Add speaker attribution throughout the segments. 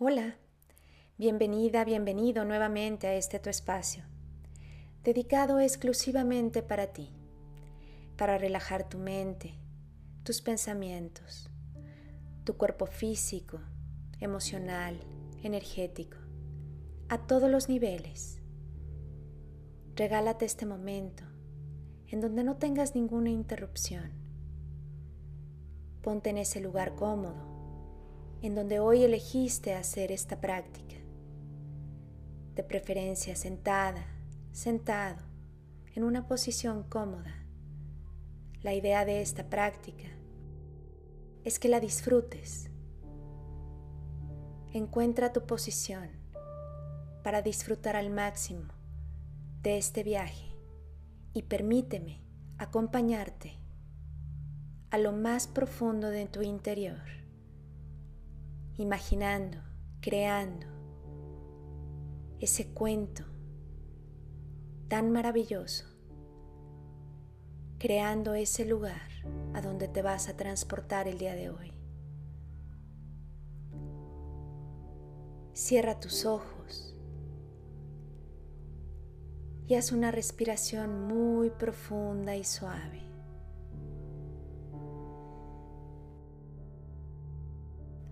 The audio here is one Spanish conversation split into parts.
Speaker 1: Hola, bienvenida, bienvenido nuevamente a este tu espacio, dedicado exclusivamente para ti, para relajar tu mente, tus pensamientos, tu cuerpo físico, emocional, energético, a todos los niveles. Regálate este momento en donde no tengas ninguna interrupción. Ponte en ese lugar cómodo, en donde hoy elegiste hacer esta práctica. De preferencia sentada, sentado, en una posición cómoda. La idea de esta práctica es que la disfrutes. Encuentra tu posición para disfrutar al máximo de este viaje y permíteme acompañarte a lo más profundo de tu interior, imaginando, creando ese cuento tan maravilloso, creando ese lugar a donde te vas a transportar el día de hoy. Cierra tus ojos y haz una respiración muy profunda y suave.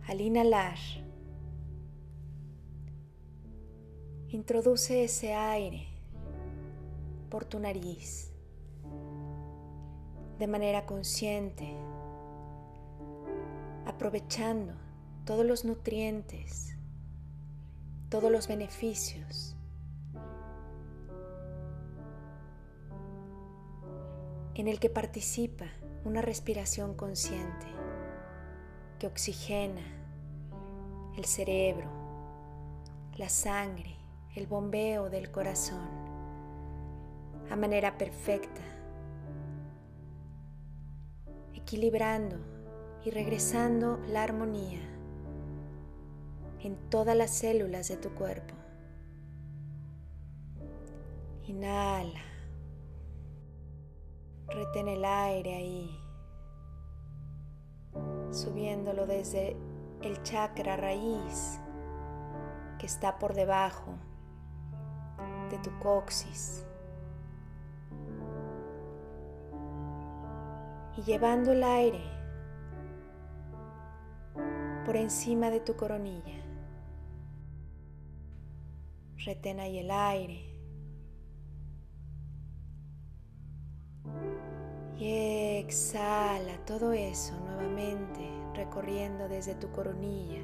Speaker 1: Al inhalar, introduce ese aire por tu nariz de manera consciente, aprovechando todos los nutrientes, todos los beneficios. en el que participa una respiración consciente que oxigena el cerebro, la sangre, el bombeo del corazón a manera perfecta equilibrando y regresando la armonía en todas las células de tu cuerpo. Inhala. Retén el aire ahí, subiéndolo desde el chakra raíz que está por debajo de tu coxis y llevando el aire por encima de tu coronilla. Retén ahí el aire. Y exhala todo eso nuevamente, recorriendo desde tu coronilla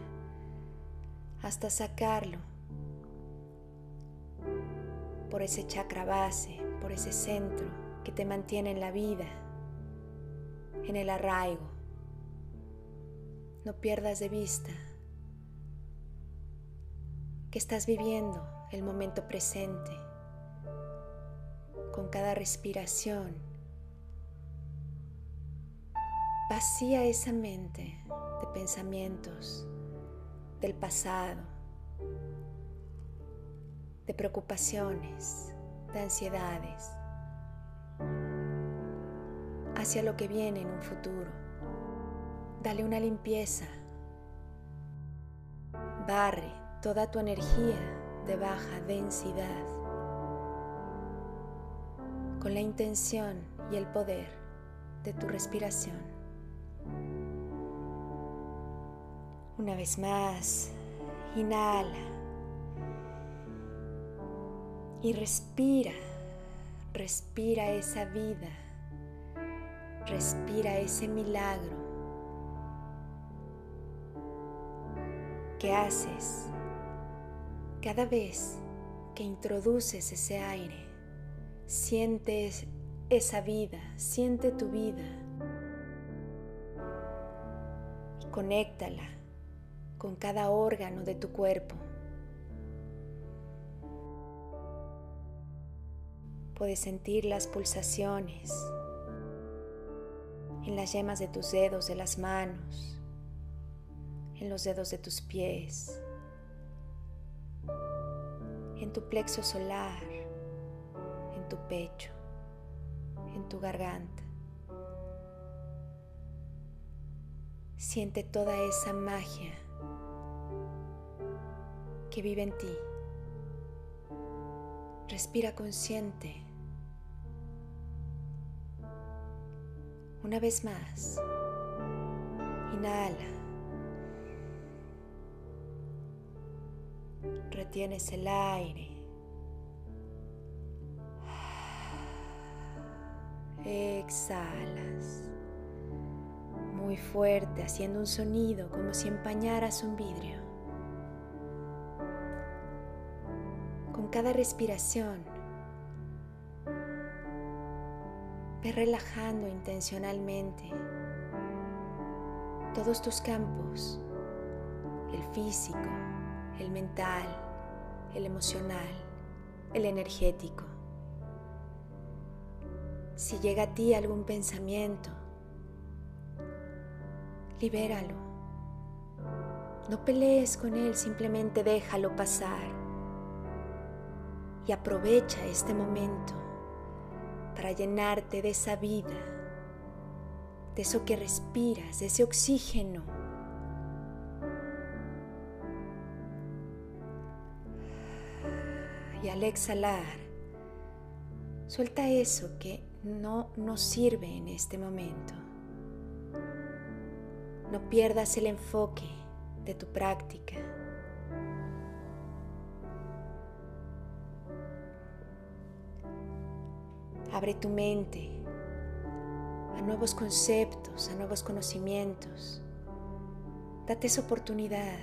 Speaker 1: hasta sacarlo por ese chakra base, por ese centro que te mantiene en la vida en el arraigo. No pierdas de vista que estás viviendo el momento presente con cada respiración. Vacía esa mente de pensamientos del pasado, de preocupaciones, de ansiedades hacia lo que viene en un futuro. Dale una limpieza. Barre toda tu energía de baja densidad con la intención y el poder de tu respiración. Una vez más, inhala y respira, respira esa vida Respira ese milagro que haces cada vez que introduces ese aire. Sientes esa vida, siente tu vida y conéctala con cada órgano de tu cuerpo. Puedes sentir las pulsaciones en las yemas de tus dedos de las manos, en los dedos de tus pies, en tu plexo solar, en tu pecho, en tu garganta. Siente toda esa magia que vive en ti. Respira consciente. Una vez más. Inhala. Retienes el aire. Exhalas. Muy fuerte, haciendo un sonido como si empañaras un vidrio. Cada respiración, ve relajando intencionalmente todos tus campos, el físico, el mental, el emocional, el energético. Si llega a ti algún pensamiento, libéralo. No pelees con él, simplemente déjalo pasar. Y aprovecha este momento para llenarte de esa vida, de eso que respiras, de ese oxígeno. Y al exhalar, suelta eso que no nos sirve en este momento. No pierdas el enfoque de tu práctica. Abre tu mente a nuevos conceptos, a nuevos conocimientos. Date esa oportunidad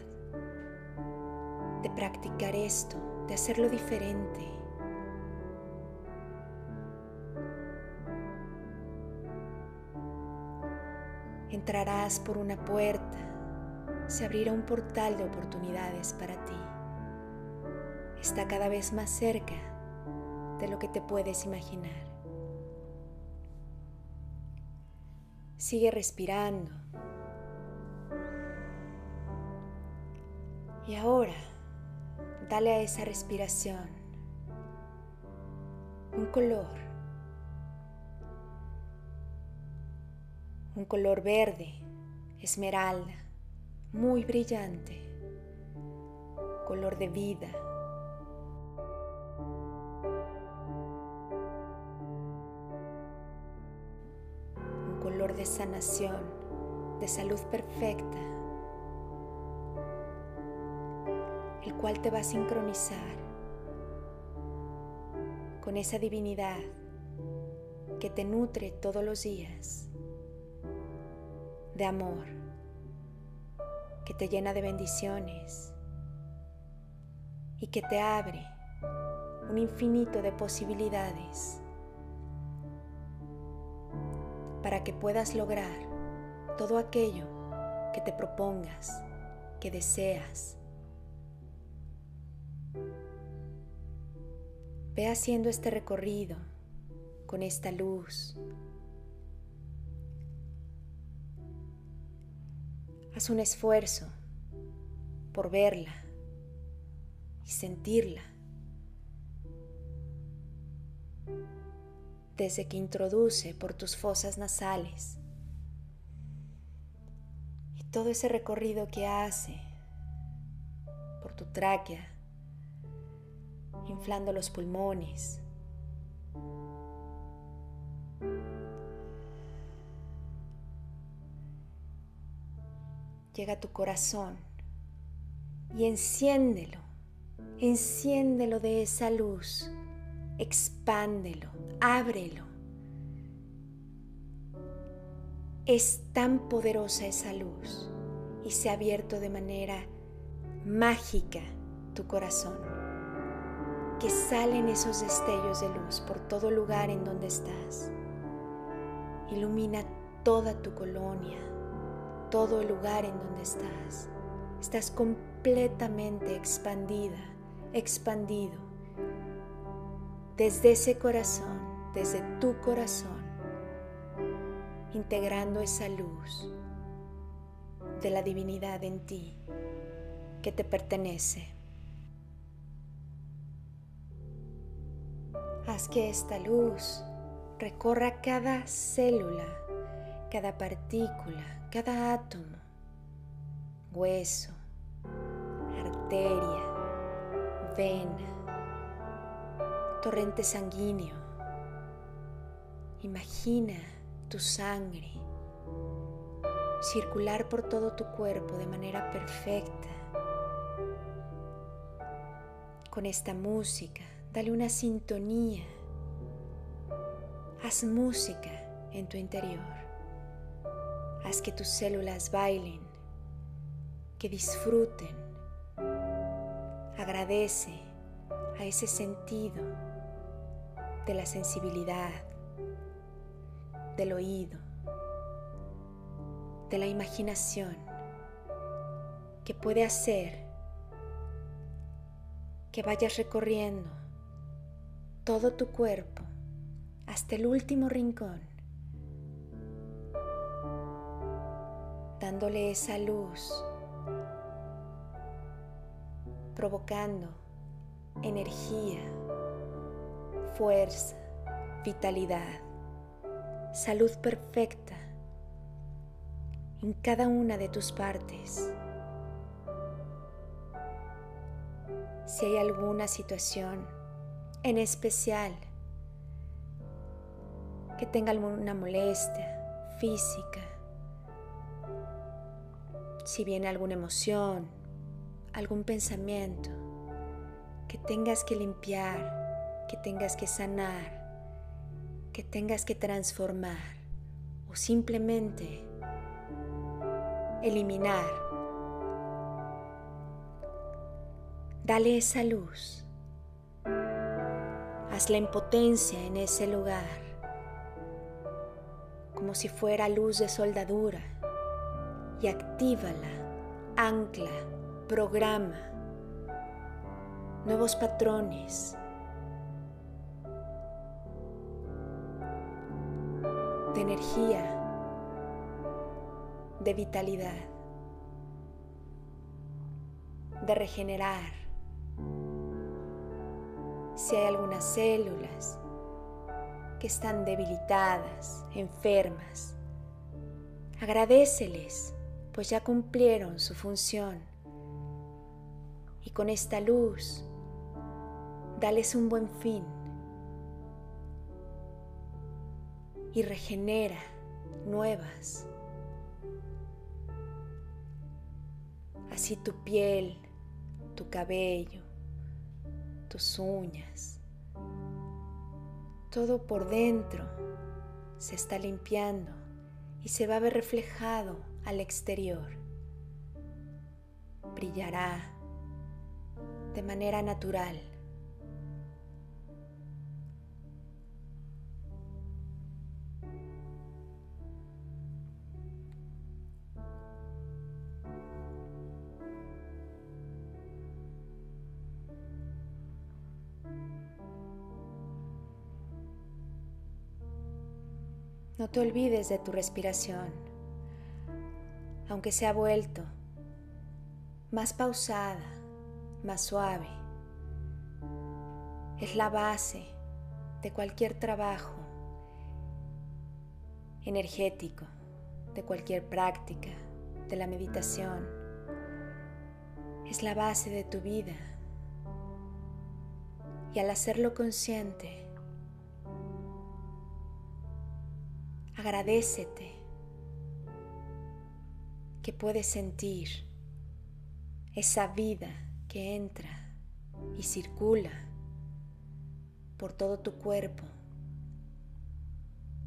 Speaker 1: de practicar esto, de hacerlo diferente. Entrarás por una puerta, se abrirá un portal de oportunidades para ti. Está cada vez más cerca de lo que te puedes imaginar. Sigue respirando. Y ahora, dale a esa respiración un color un color verde, esmeralda, muy brillante, color de vida. De sanación, de salud perfecta, el cual te va a sincronizar con esa divinidad que te nutre todos los días de amor, que te llena de bendiciones y que te abre un infinito de posibilidades para que puedas lograr todo aquello que te propongas, que deseas. Ve haciendo este recorrido con esta luz, Haz un esfuerzo por verla y sentirla. Desde que introduce por tus fosas nasales. Y todo ese recorrido que hace por tu tráquea, inflando los pulmones, llega a tu corazón y enciéndelo, enciéndelo de esa luz, expándelo, ábrelo. Es tan poderosa esa luz y se ha abierto de manera mágica tu corazón, que salen esos destellos de luz por todo lugar en donde estás. Ilumina toda tu colonia, todo el lugar en donde estás. Estás completamente expandida, expandido. Desde ese corazón, desde tu corazón, integrando esa luz de la divinidad en ti que te pertenece. Haz que esta luz recorra cada célula, cada partícula, cada átomo, hueso, arteria, vena, torrente sanguíneo. Imagina tu sangre circular por todo tu cuerpo de manera perfecta. Con esta música, dale una sintonía. Haz música en tu interior. Haz que tus células bailen, que disfruten. Agradece a ese sentido de la sensibilidad, del oído, de la imaginación que puede hacer que vayas recorriendo todo tu cuerpo hasta el último rincón, dándole esa luz, provocando energía, fuerza, vitalidad, salud perfecta en cada una de tus partes. Si hay alguna situación en especial que tenga alguna molestia física, si viene alguna emoción, algún pensamiento que tengas que limpiar, que tengas que sanar, que tengas que transformar o simplemente eliminar. Dale esa luz. Haz la impotencia en ese lugar, como si fuera luz de soldadura, y actívala, ancla, programa, nuevos patrones. De energía de vitalidad, de regenerar. Si hay algunas células que están debilitadas, enfermas, agradeceles, pues ya cumplieron su función. Y con esta luz, dales un buen fin y regenera nuevas Así tu piel, tu cabello, tus uñas, todo por dentro se está limpiando y se va a ver reflejado al exterior. Brillará de manera natural. No te olvides de tu respiración, aunque se ha vuelto más pausada, más suave. Es la base de cualquier trabajo energético, de cualquier práctica, de la meditación. Es la base de tu vida. Y al hacerlo consciente, Agradecete que puedes sentir esa vida que entra y circula por todo tu cuerpo,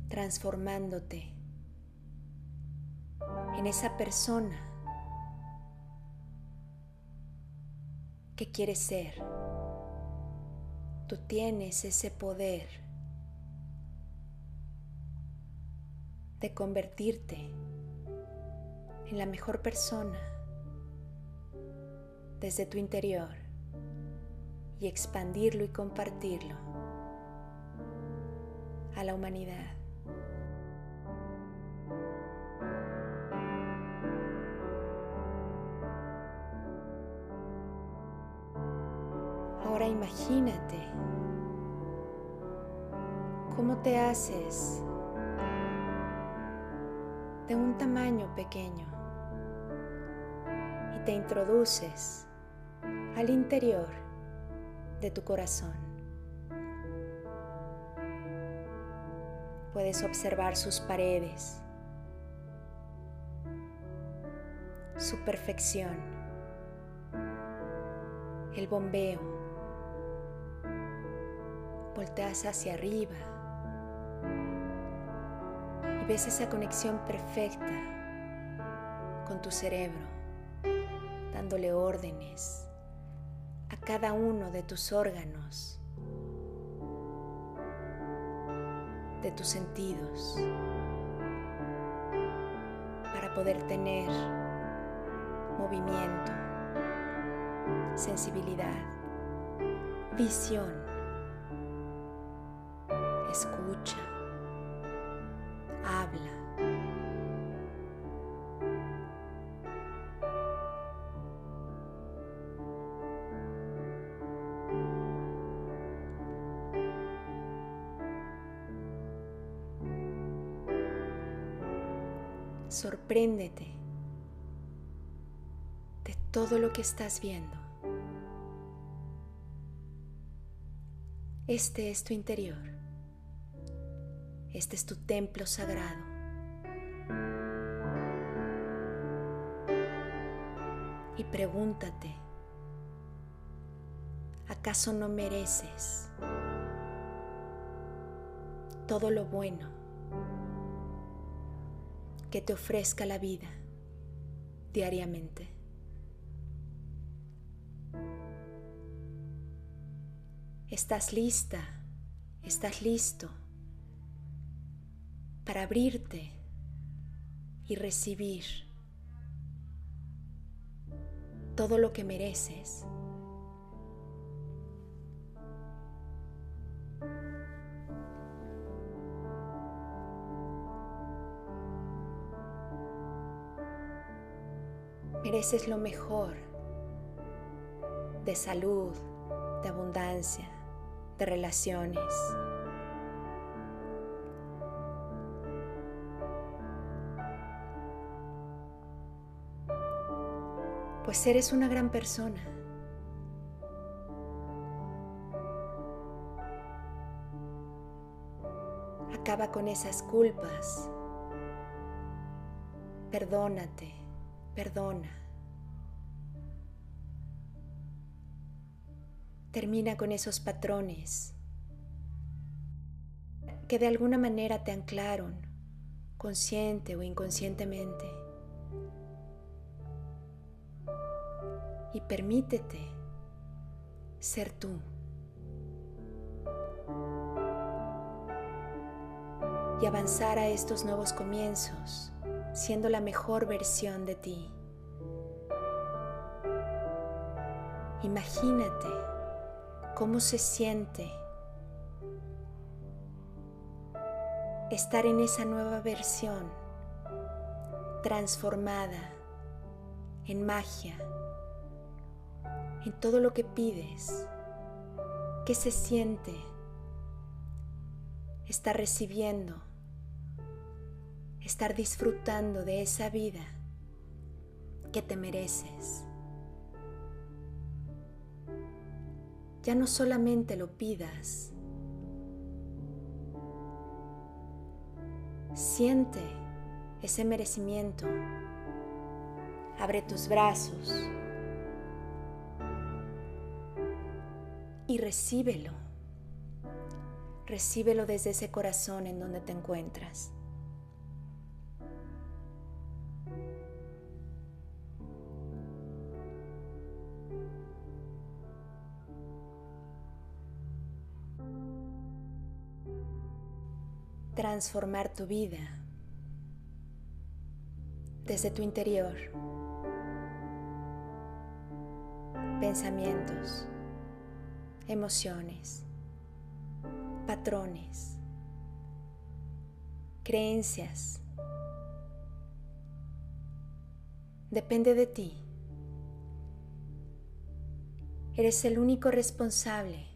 Speaker 1: transformándote en esa persona que quieres ser. Tú tienes ese poder de convertirte en la mejor persona desde tu interior y expandirlo y compartirlo a la humanidad. Ahora imagínate cómo te haces de un tamaño pequeño y te introduces al interior de tu corazón. Puedes observar sus paredes, su perfección, el bombeo. Volteas hacia arriba esa conexión perfecta con tu cerebro, dándole órdenes a cada uno de tus órganos, de tus sentidos, para poder tener movimiento, sensibilidad, visión, todo lo que estás viendo. Este es tu interior. Este es tu templo sagrado. Y pregúntate, ¿acaso no mereces todo lo bueno que te ofrezca la vida diariamente? ¿Estás lista? ¿Estás listo? para abrirte y recibir todo lo que mereces. Mereces lo mejor de salud, de abundancia, relaciones. pues eres una gran persona. Acaba con esas culpas. Perdónate, perdona. Termina con esos patrones que de alguna manera te anclaron, consciente o inconscientemente. y permítete ser tú. Y avanzar a estos nuevos comienzos siendo la mejor versión de ti. Imagínate cómo se siente estar en esa nueva versión transformada en magia en todo lo que pides, qué se siente estar recibiendo, estar disfrutando de esa vida que te mereces. Ya no solamente lo pidas, siente ese merecimiento, abre tus brazos y recíbelo. Recíbelo desde ese corazón en donde te encuentras. Transformar tu vida desde tu interior. Pensamientos emociones, patrones, creencias. Depende de ti. Eres el único responsable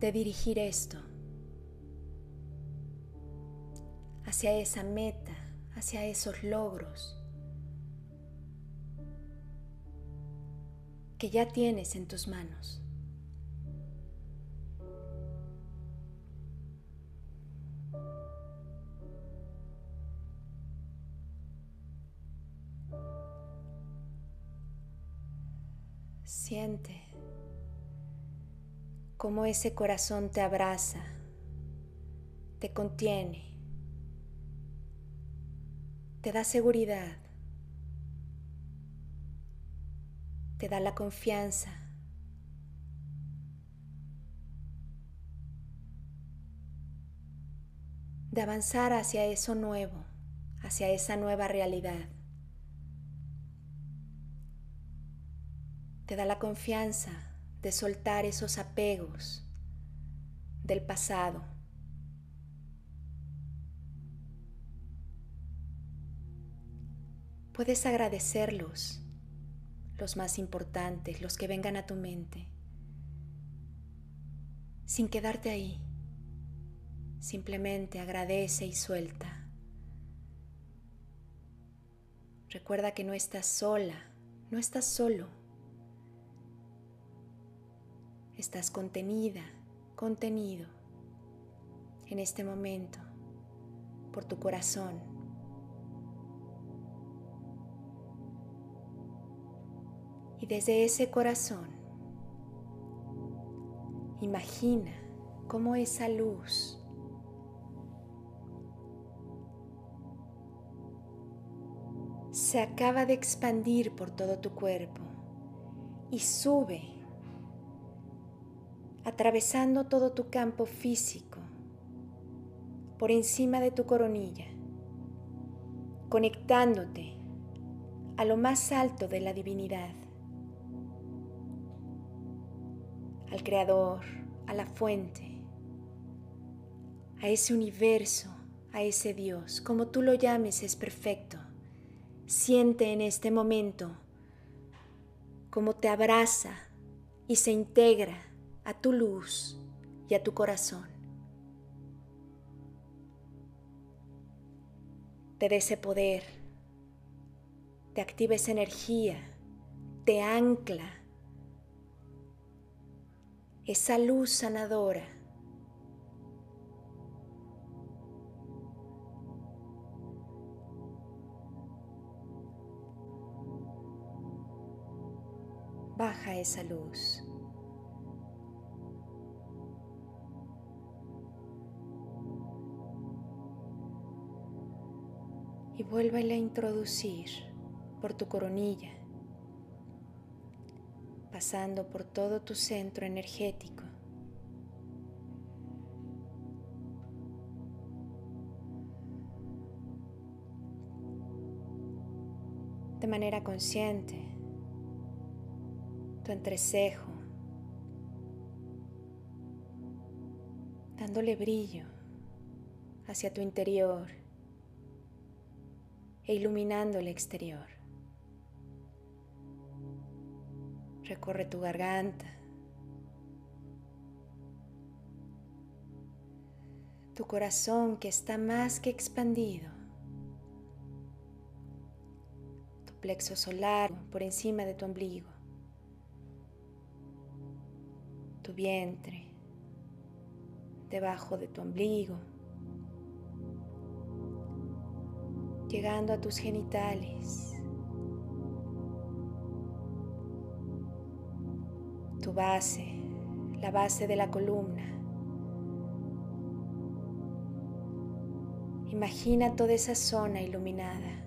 Speaker 1: de dirigir esto hacia esa meta, hacia esos logros que ya tienes en tus manos. Siente cómo ese corazón te abraza, te contiene, te da seguridad, te da la confianza. de avanzar hacia eso nuevo, hacia esa nueva realidad. Te da la confianza de soltar esos apegos del pasado. Puedes agradecerlos los más importantes, los que vengan a tu mente, sin quedarte ahí. Simplemente agradece y suelta. Recuerda que no estás sola, no estás solo. Estás contenida, contenido en este momento por tu corazón. Y desde ese corazón, imagina cómo esa luz se acaba de expandir por todo tu cuerpo y sube atravesando todo tu campo físico por encima de tu coronilla, conectándote a lo más alto de la divinidad. al Creador, a la fuente, a ese universo, a ese Dios, como tú lo llames, es perfecto. Siente en este momento cómo te abraza y se integra a tu luz y a tu corazón. Te dé ese poder, te activa esa energía, te ancla esa luz sanadora. Baja esa luz. Vuélvela a introducir por tu coronilla pasando por todo tu centro energético. De manera consciente, tu entrecejo, dándole brillo hacia tu interior e iluminando el exterior. Recorre tu garganta. Tu corazón que está más que expandido. Tu plexo solar por encima de tu ombligo. Tu vientre debajo de tu ombligo. Llegando a tus genitales. tu base, la base de la columna. Imagina toda esa zona iluminada.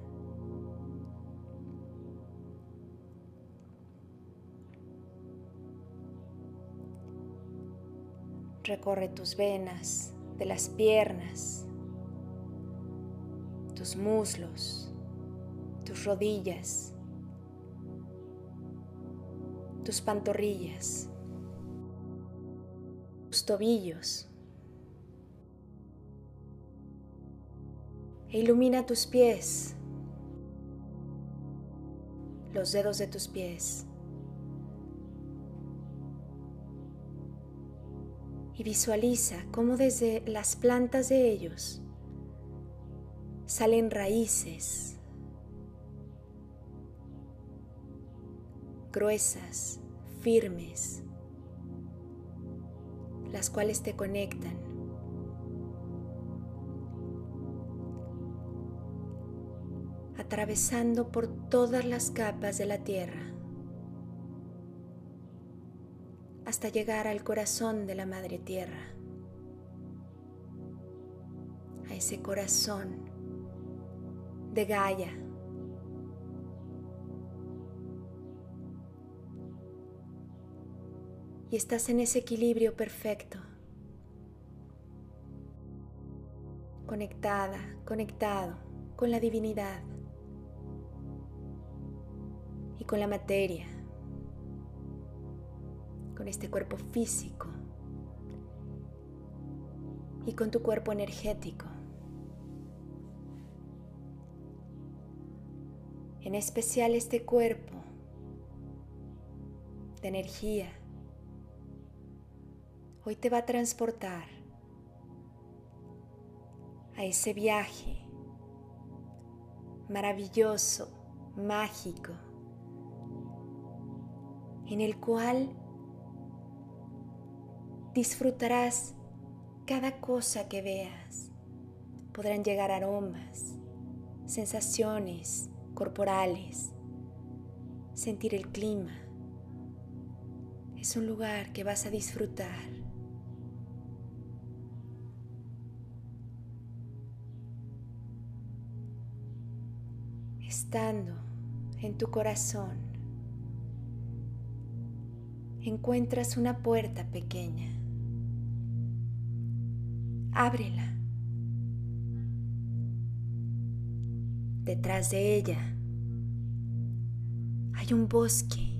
Speaker 1: Recorre tus venas de las piernas, tus muslos, tus rodillas, tus pantorrillas, tus tobillos. E ilumina tus pies, los dedos de tus pies. Y visualiza cómo desde las plantas de ellos salen raíces gruesas, firmes, las cuales te conectan. atravesando por todas las capas de la tierra hasta llegar al corazón de la Madre Tierra, a ese corazón de Gaia. Y estás en ese equilibrio perfecto, conectada, conectado con la divinidad y con la materia, con este cuerpo físico y con tu cuerpo energético. En especial este cuerpo de energía hoy te va a transportar a ese viaje maravilloso, mágico, en el cual disfrutarás cada cosa que veas. Podrán llegar aromas, sensaciones corporales, sentir el clima. Es un lugar que vas a disfrutar. Estando en tu corazón, encuentras una puerta pequeña. Ábrela. Detrás de ella. Hay un bosque,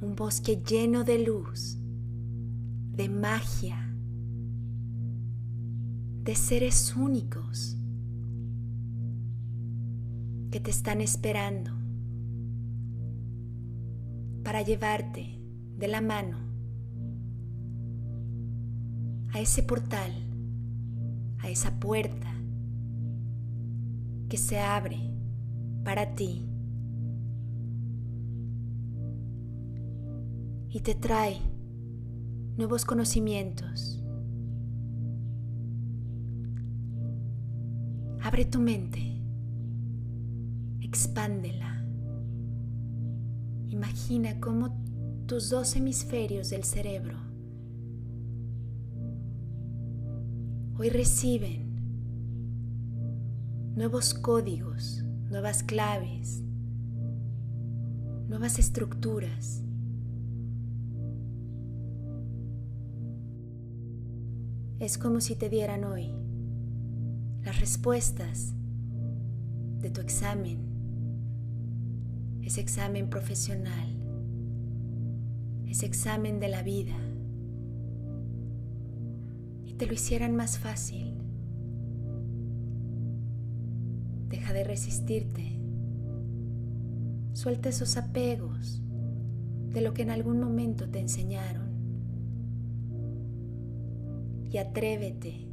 Speaker 1: un bosque lleno de luz, de magia, de seres únicos que te están esperando para llevarte de la mano a ese portal, a esa puerta que se abre para ti y te trae nuevos conocimientos. Abre tu mente expándela. Imagina cómo tus dos hemisferios del cerebro hoy reciben nuevos códigos, nuevas claves, nuevas estructuras. Es como si te dieran hoy las respuestas de tu examen ese examen profesional, ese examen de la vida, y te lo hicieran más fácil. De resistirte. Suelta esos apegos de lo que en algún momento te enseñaron. Y atrévete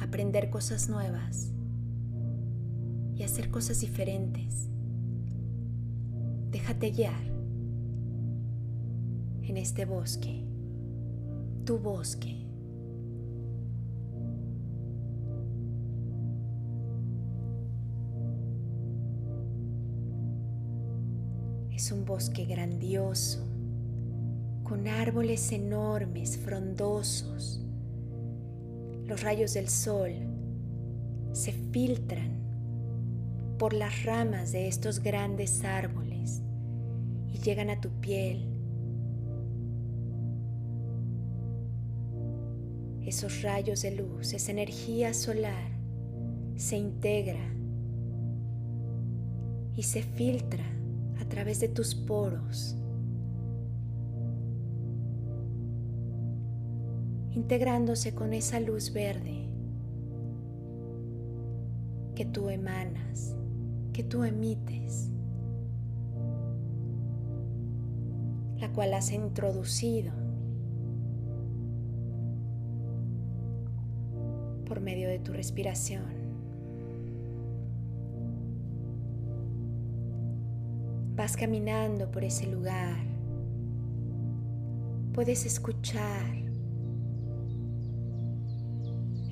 Speaker 1: a aprender cosas nuevas y hacer cosas diferentes. Déjate guiar en este bosque, tu bosque. Es un bosque grandioso, con árboles enormes, frondosos. Los rayos del sol se filtran por las ramas de estos grandes árboles y llegan a tu piel. Esos rayos de luz, esa energía solar se integra y se filtra a través de tus poros, integrándose con esa luz verde que tú emanas que tú emites, la cual has introducido por medio de tu respiración. Vas caminando por ese lugar. Puedes escuchar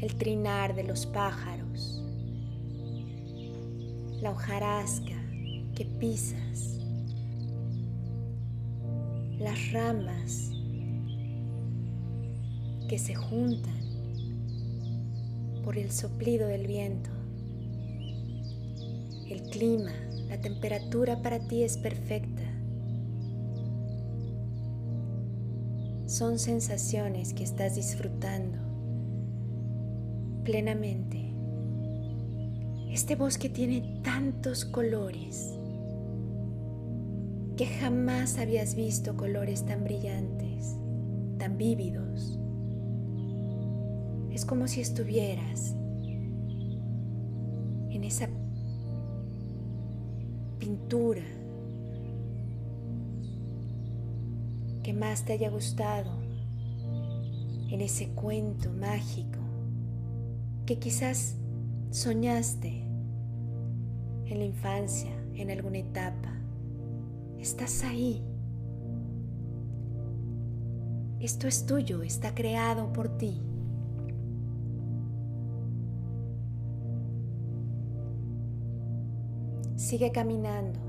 Speaker 1: el trinar de los pájaros, la hojarasca que pisas, las ramas que se juntan por el soplido del viento. El clima, la temperatura para ti es perfecta. Son sensaciones que estás disfrutando plenamente. Este bosque tiene tantos colores que jamás habías visto colores tan brillantes, tan vívidos. Es como si estuvieras en esa pintura que más te haya gustado, en ese cuento mágico que quizás soñaste en la infancia, en alguna etapa. Estás ahí. Esto es tuyo, está creado por ti. Sigue caminando.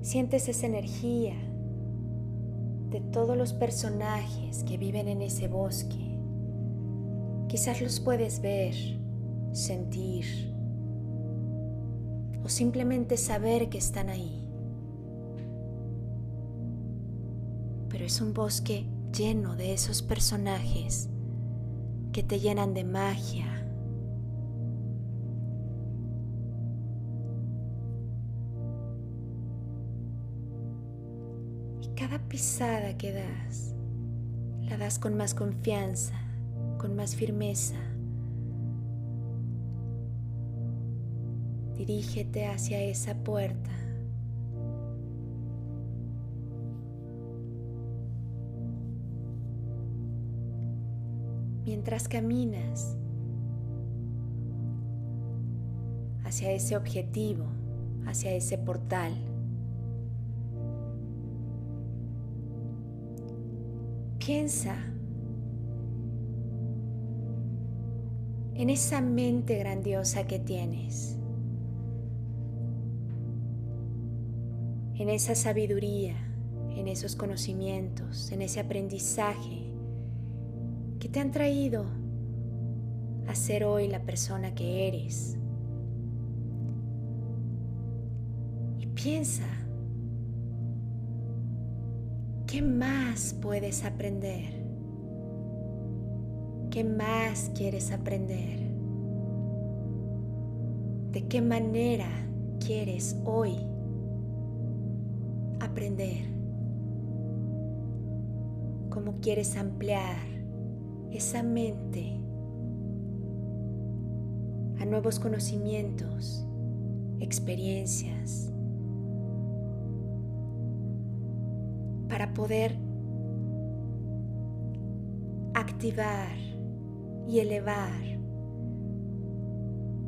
Speaker 1: Sientes esa energía de todos los personajes que viven en ese bosque. Quizás los puedes ver, sentir o simplemente saber que están ahí. Pero es un bosque lleno de esos personajes que te llenan de magia, pisada que das, la das con más confianza, con más firmeza. Dirígete hacia esa puerta. Mientras caminas hacia ese objetivo, hacia ese portal, Piensa en esa mente grandiosa que tienes, en esa sabiduría, en esos conocimientos, en ese aprendizaje que te han traído a ser hoy la persona que eres. Y piensa ¿Qué más puedes aprender? ¿Qué más quieres aprender? ¿De qué manera quieres hoy aprender? ¿Cómo quieres ampliar esa mente a nuevos conocimientos, experiencias? Para poder activar y elevar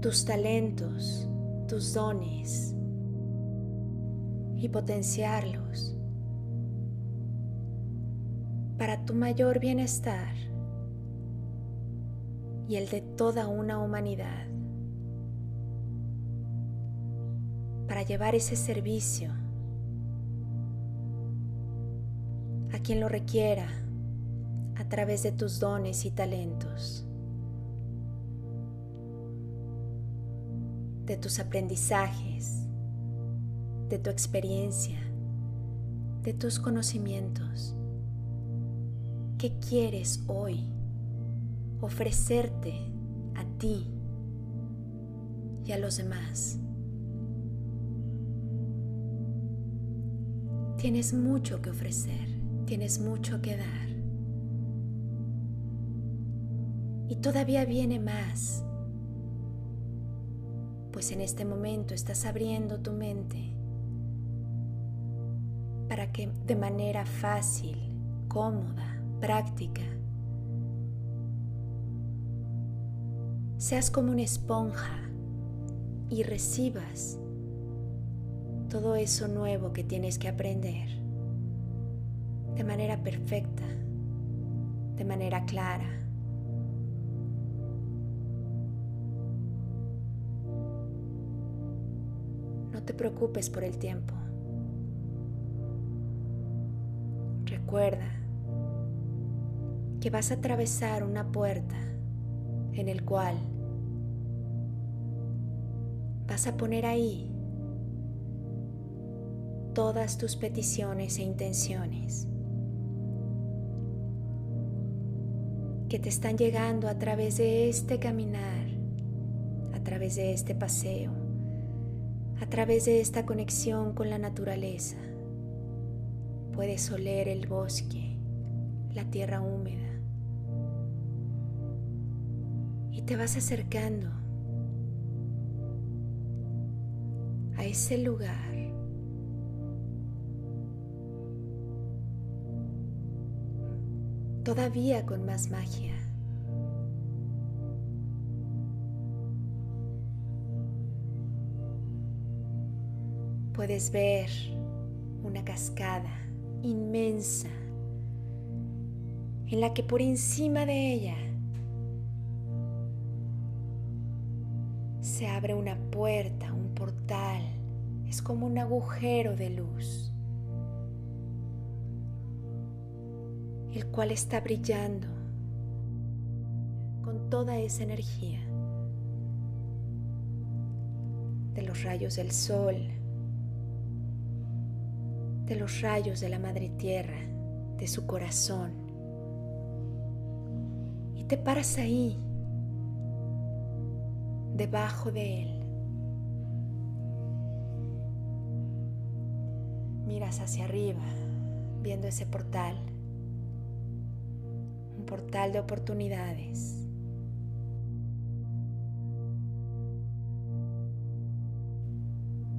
Speaker 1: tus talentos, tus dones y potenciarlos para tu mayor bienestar y el de toda una humanidad, para llevar ese servicio a quien lo requiera a través de tus dones y talentos, de tus aprendizajes, de tu experiencia, de tus conocimientos. ¿Qué quieres hoy ofrecerte a ti y a los demás? Tienes mucho que ofrecer tienes mucho que dar. Y todavía viene más, pues en este momento estás abriendo tu mente para que de manera fácil, cómoda, práctica, seas como una esponja y recibas todo eso nuevo que tienes que aprender de manera perfecta, de manera clara. No te preocupes por el tiempo. Recuerda que vas a atravesar una puerta en el cual vas a poner ahí todas tus peticiones e intenciones que te están llegando a través de este caminar, a través de este paseo, a través de esta conexión con la naturaleza. Puedes oler el bosque, la tierra húmeda y te vas acercando a ese lugar todavía con más magia. Puedes ver una cascada inmensa en la que por encima de ella se abre una puerta, un portal, es como un agujero de luz, el cual está brillando con toda esa energía de los rayos del sol, de los rayos de la Madre Tierra, de su corazón. Y te paras ahí debajo de él. Miras hacia arriba, viendo ese portal, portal de oportunidades.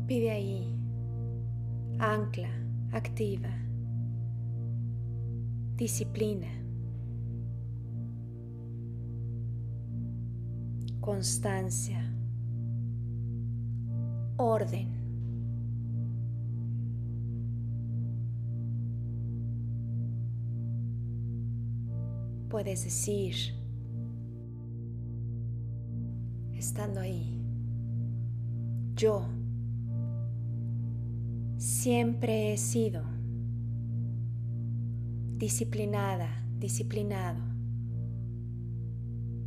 Speaker 1: Pide ahí, ancla, activa, disciplina. constancia, orden. Puedes decir, estando ahí, yo siempre he sido disciplinada, disciplinado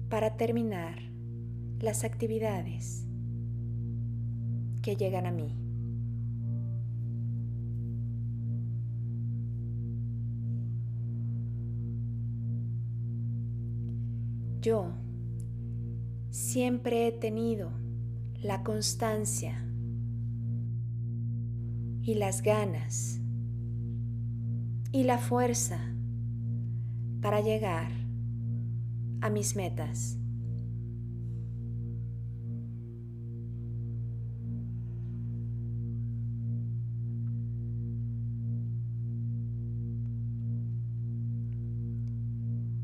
Speaker 1: para terminar las actividades que llegan a mí. Yo siempre he tenido la constancia y las ganas y la fuerza para llegar a mis metas.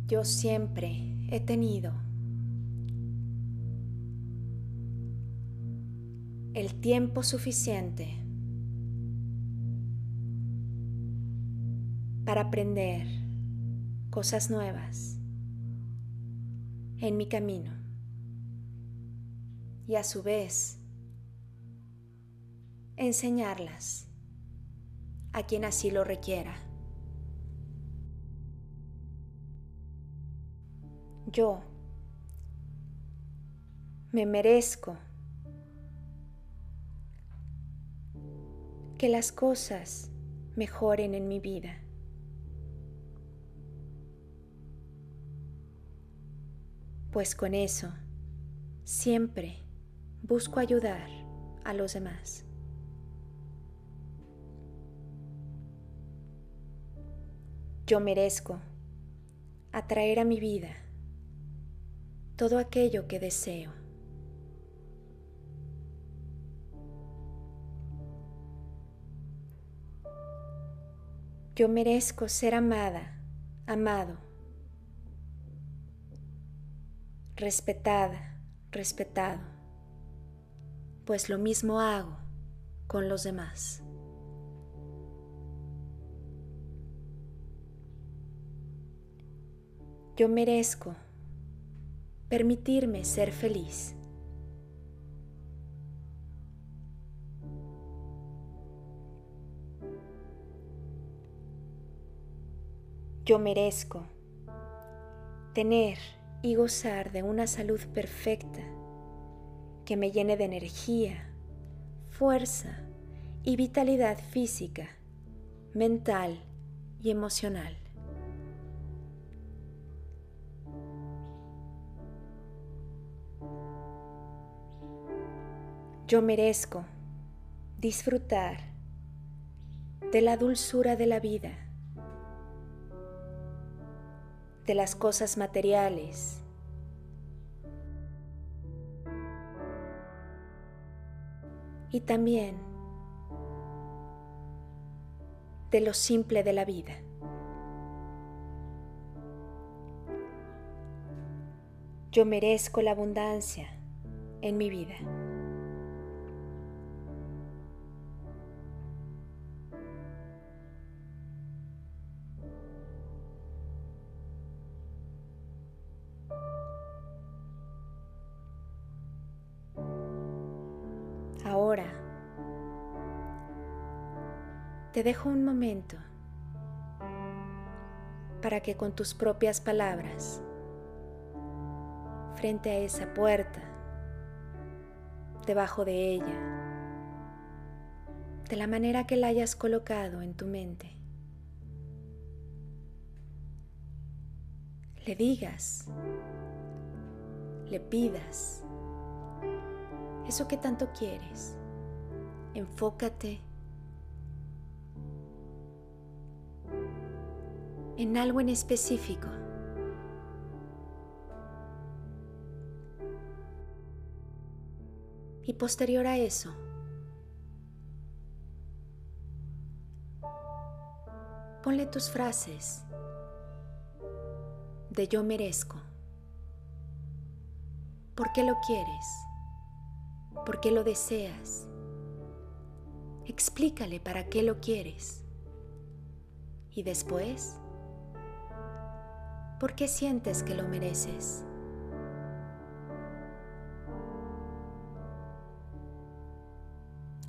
Speaker 1: yo siempre he tenido el tiempo suficiente para aprender cosas nuevas en mi camino y a su vez enseñarlas a quien así lo requiera. Yo me merezco que las cosas mejoren en mi vida. Pues con eso siempre busco ayudar a los demás. Yo merezco atraer a mi vida todo aquello que deseo. Yo merezco ser amada, amado, respetada, respetado, pues lo mismo hago con los demás. Yo merezco permitirme ser feliz. Yo merezco tener y gozar de una salud perfecta que me llene de energía, fuerza y vitalidad física, mental y emocional. Yo merezco disfrutar de la dulzura de la vida, de las cosas materiales, y también de lo simple de la vida. Yo merezco la abundancia en mi vida. Te dejo un momento para que con tus propias palabras, frente a esa puerta, debajo de ella, de la manera que la hayas colocado en tu mente, le digas, le pidas, eso que tanto quieres. Enfócate en algo en específico. Y posterior a eso, ponle tus frases de yo merezco. ¿Por qué lo quieres? ¿Por qué lo deseas? Explícale para qué lo quieres. Y después, ¿por qué sientes que lo mereces?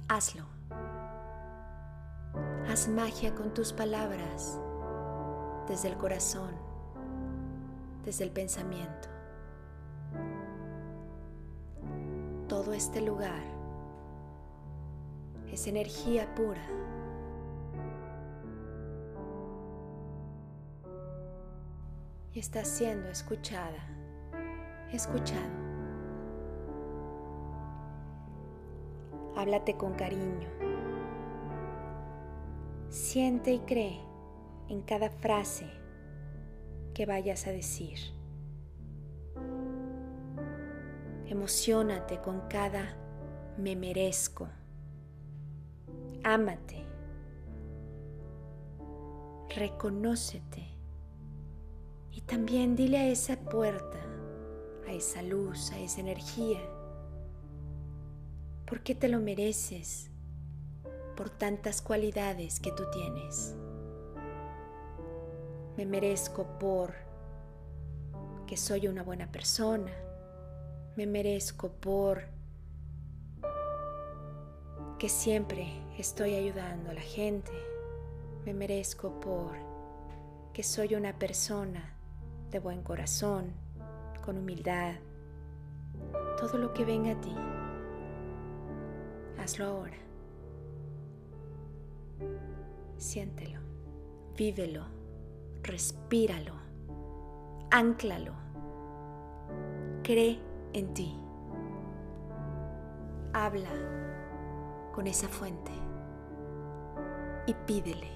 Speaker 1: Hazlo. Haz magia con tus palabras desde el corazón, desde el pensamiento. todo este lugar es energía pura. Y está siendo escuchada, escuchado. Háblate con cariño. Siente y cree en cada frase que vayas a decir. Emocionate con cada me merezco. Ámate. Reconócete. Y también dile a esa puerta, a esa luz, a esa energía, ¿por qué te lo mereces? Por tantas cualidades que tú tienes. Me merezco por que soy una buena persona me merezco por que siempre estoy ayudando a la gente. Me merezco por que soy una persona de buen corazón, con humildad. Todo lo que venga a ti, hazlo ahora. Siéntelo, vívelo, respíralo, anclalo. Cree en ti. Habla con esa fuente y pídele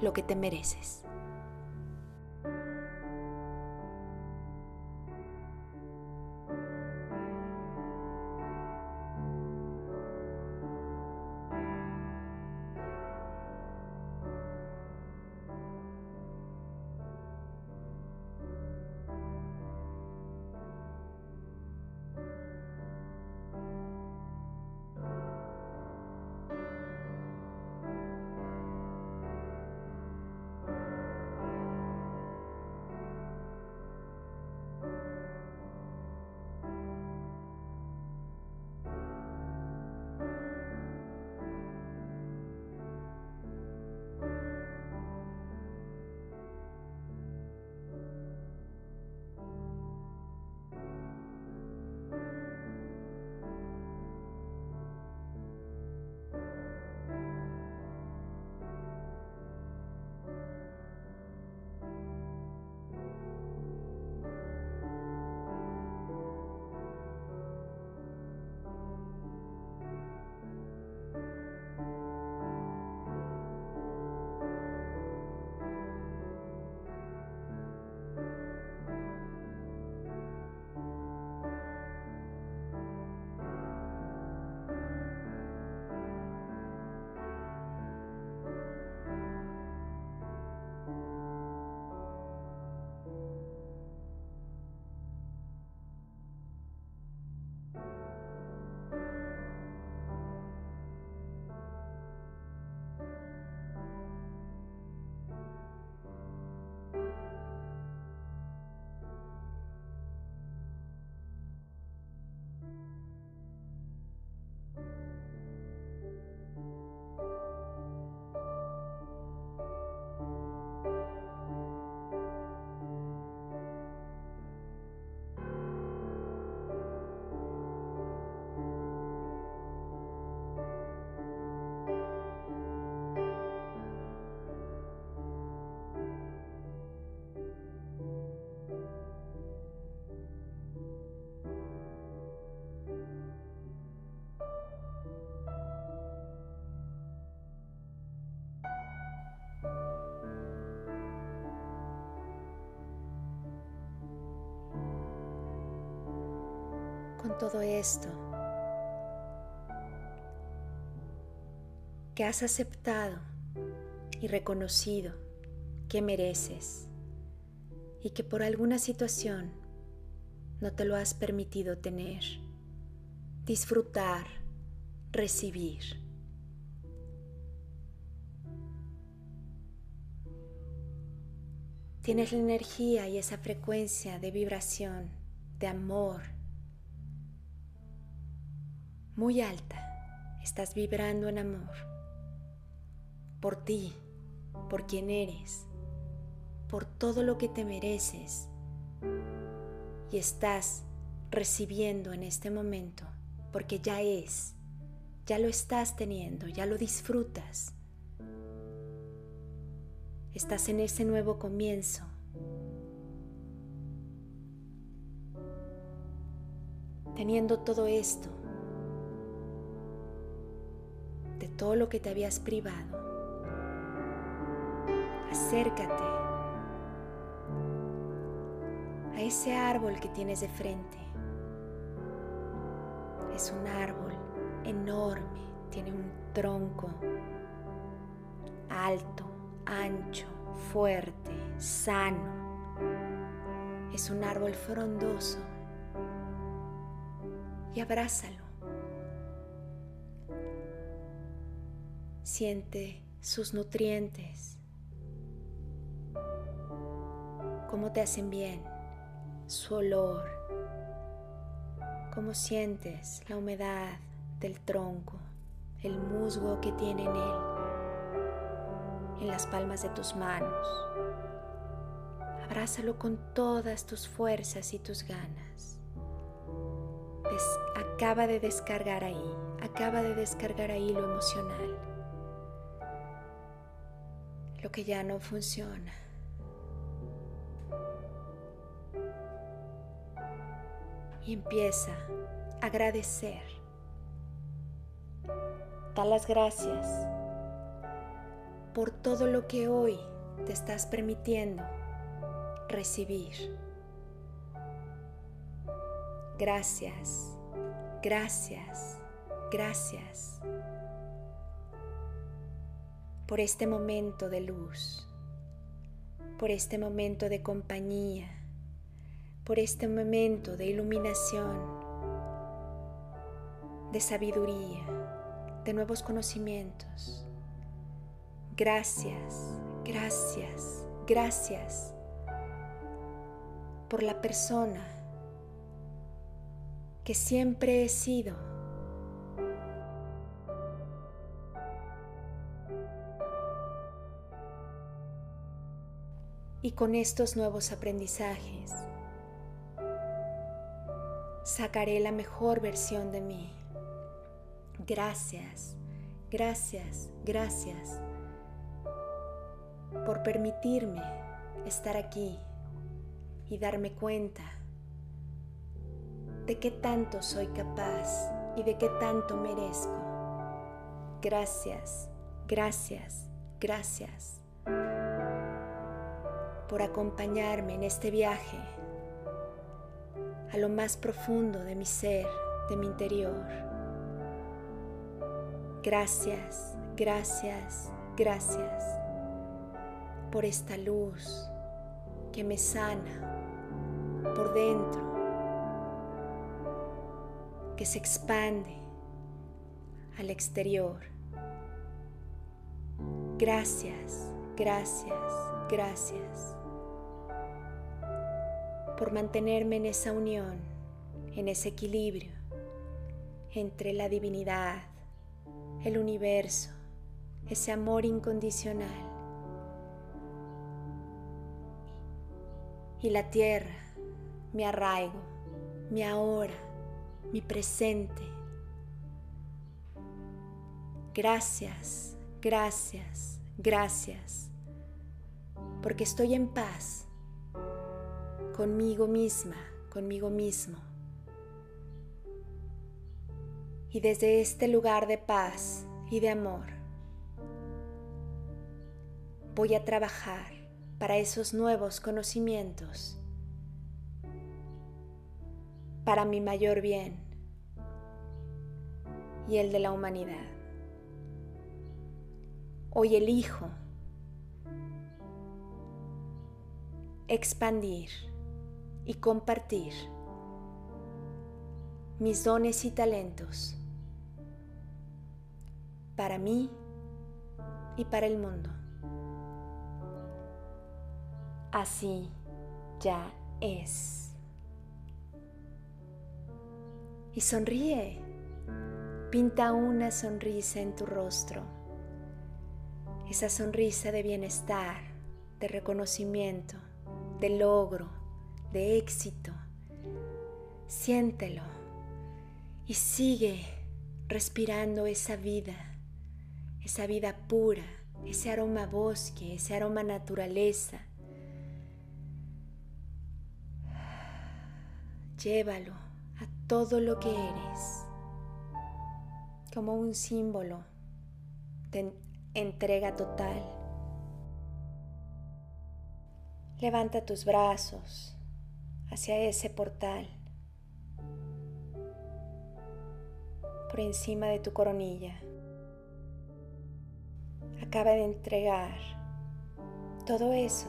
Speaker 1: lo que te mereces. Todo esto que has aceptado y reconocido que mereces y que por alguna situación no te lo has permitido tener, disfrutar, recibir. Tienes la energía y esa frecuencia de vibración, de amor, muy alta. Estás vibrando en amor por ti, por quien eres, por todo lo que te mereces y estás recibiendo en este momento porque ya es, ya lo estás teniendo, ya lo disfrutas. Estás en ese nuevo comienzo. Teniendo todo esto, todo lo que te habías privado, acércate a ese árbol que tienes de frente. Es un árbol enorme, tiene un tronco alto, ancho, fuerte, sano. Es un árbol frondoso y abrázalo. Siente sus nutrientes, cómo te hacen bien, su olor, cómo sientes la humedad del tronco, el musgo que tiene en él, en las palmas de tus manos. Abrázalo con todas tus fuerzas y tus ganas. acaba de descargar ahí, acaba de descargar ahí lo emocional, lo que ya no funciona. Y empieza a agradecer. Da las gracias por todo lo que hoy te estás permitiendo recibir. Gracias, gracias, gracias por este momento de luz, por este momento de compañía, por este momento de iluminación, de sabiduría, de nuevos conocimientos. Gracias, gracias, gracias por la persona que siempre he sido. Y con estos nuevos aprendizajes sacaré la mejor versión de mí. Gracias, gracias, gracias por permitirme estar aquí y darme cuenta de qué tanto soy capaz y de qué tanto merezco. Gracias, gracias, gracias por acompañarme en este viaje a lo más profundo de mi ser, de mi interior. Gracias, gracias, gracias por esta luz que me sana por dentro, que se expande al exterior. Gracias, gracias, gracias por mantenerme en esa unión, en ese equilibrio entre la divinidad, el universo, ese amor incondicional y la tierra, mi arraigo, mi ahora, mi presente. Gracias, gracias, gracias, porque estoy en paz conmigo misma, conmigo mismo. Y desde este lugar de paz y de amor, voy a trabajar para esos nuevos conocimientos para mi mayor bien y el de la humanidad. Hoy elijo expandir y compartir mis dones y talentos para mí y para el mundo. Así ya es. Y sonríe. Pinta una sonrisa en tu rostro. Esa sonrisa de bienestar, de reconocimiento, de logro, de éxito. Siéntelo y sigue respirando esa vida, esa vida pura, ese aroma bosque, ese aroma naturaleza. Llévalo a todo lo que eres como un símbolo de entrega total. Levanta tus brazos hacia ese portal por encima de tu coronilla. Acaba de entregar todo eso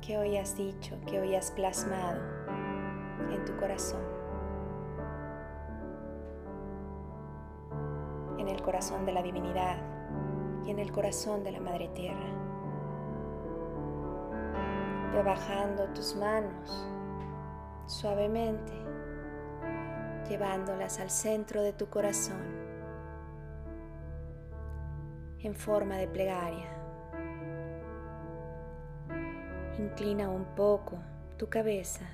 Speaker 1: que hoy has dicho, que hoy has plasmado en tu corazón. En el corazón de la divinidad y en el corazón de la Madre Tierra. Ve bajando tus manos suavemente llevándolas al centro de tu corazón en forma de plegaria. Inclina un poco tu cabeza.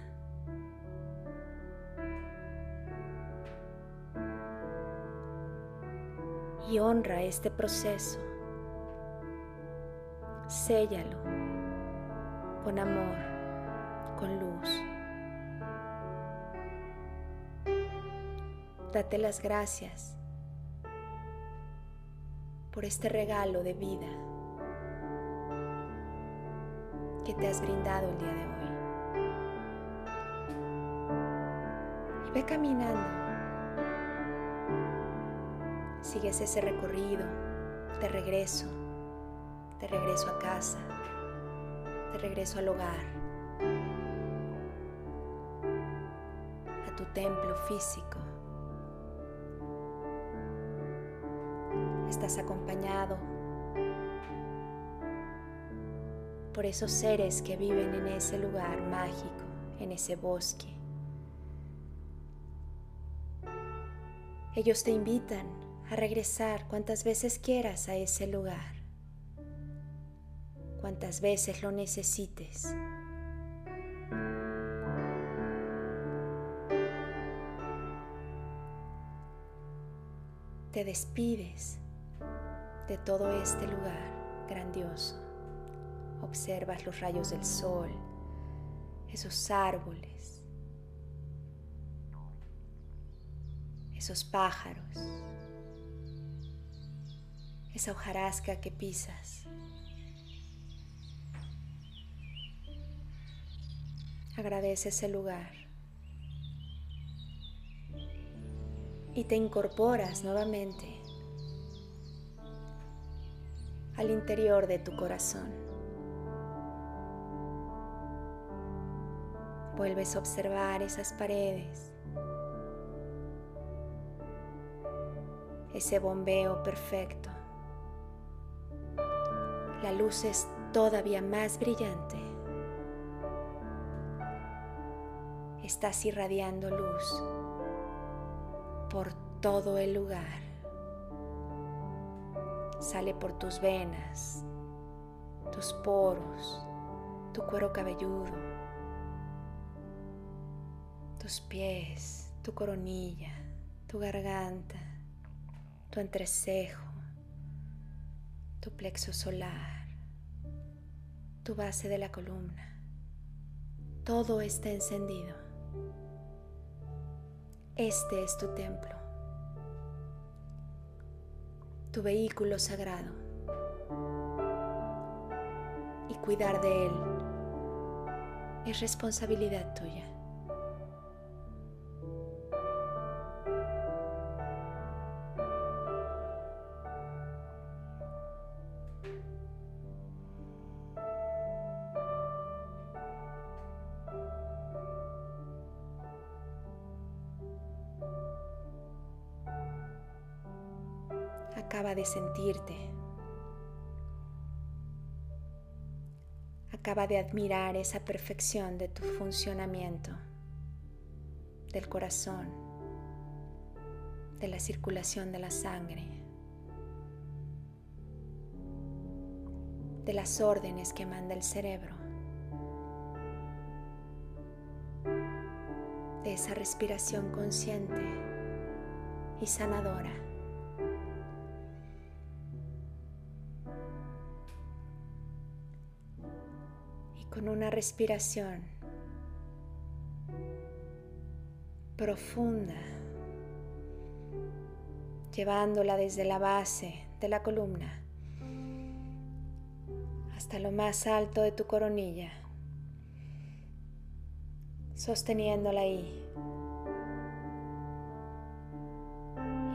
Speaker 1: Y honra este proceso. Séllalo con amor, con luz. Date las gracias por este regalo de vida que te has brindado el día de hoy. Y ve caminando. Sigues ese recorrido de regreso, de regreso a casa, regreso al hogar, a tu templo físico. estás acompañado por esos seres que viven en ese lugar mágico, en ese bosque. Ellos te invitan a regresar cuantas veces quieras a ese lugar, cuantas veces lo necesites. Te despides de todo este lugar grandioso. Observas los rayos del sol, esos árboles, esos pájaros, esa hojarasca que pisas. Agradece ese lugar y te incorporas nuevamente al interior de tu corazón. Vuelves a observar esas paredes, ese bombeo perfecto. La luz es todavía más brillante. Estás irradiando luz por todo el lugar sale por tus venas, tus poros, tu cuero cabelludo, tus pies, tu coronilla, tu garganta, tu entrecejo, tu plexo solar, tu base de la columna. Todo está encendido. Este es tu templo tu vehículo sagrado y cuidar de él es responsabilidad tuya. Sentirte. Acaba de admirar esa perfección de tu funcionamiento, del corazón, de la circulación de la sangre, de las órdenes que manda el cerebro, de esa respiración consciente y sanadora. Respiración profunda, llevándola desde la base de la columna hasta lo más alto de tu coronilla, sosteniéndola ahí.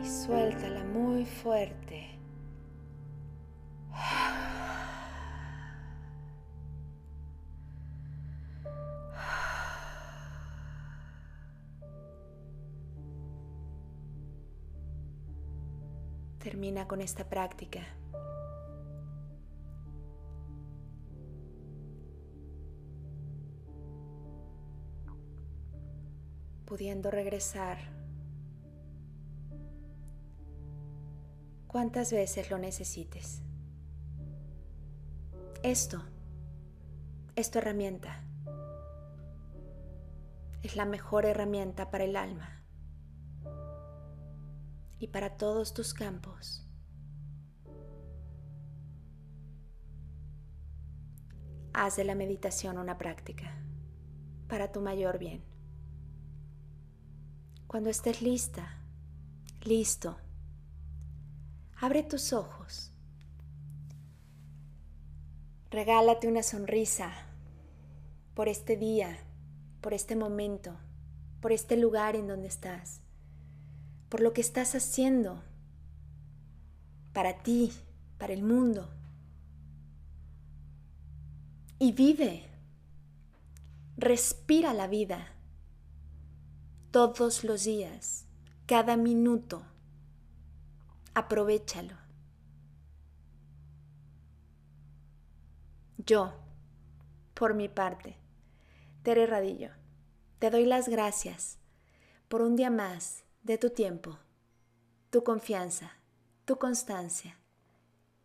Speaker 1: Y suéltala muy fuerte. Termina con esta práctica. pudiendo regresar cuantas veces lo necesites. Esto es tu herramienta. Es la mejor herramienta para el alma y para todos tus campos. Haz de la meditación una práctica para tu mayor bien. Cuando estés lista, listo, abre tus ojos. Regálate una sonrisa por este día, por este momento, por este lugar en donde estás por lo que estás haciendo para ti, para el mundo. Y vive, respira la vida todos los días, cada minuto. Aprovechalo. Yo, por mi parte, Tere Radillo, te doy las gracias por un día más de tu tiempo, tu confianza, tu constancia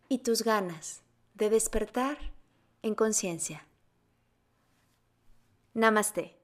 Speaker 1: y tus ganas de despertar en conciencia. Namaste.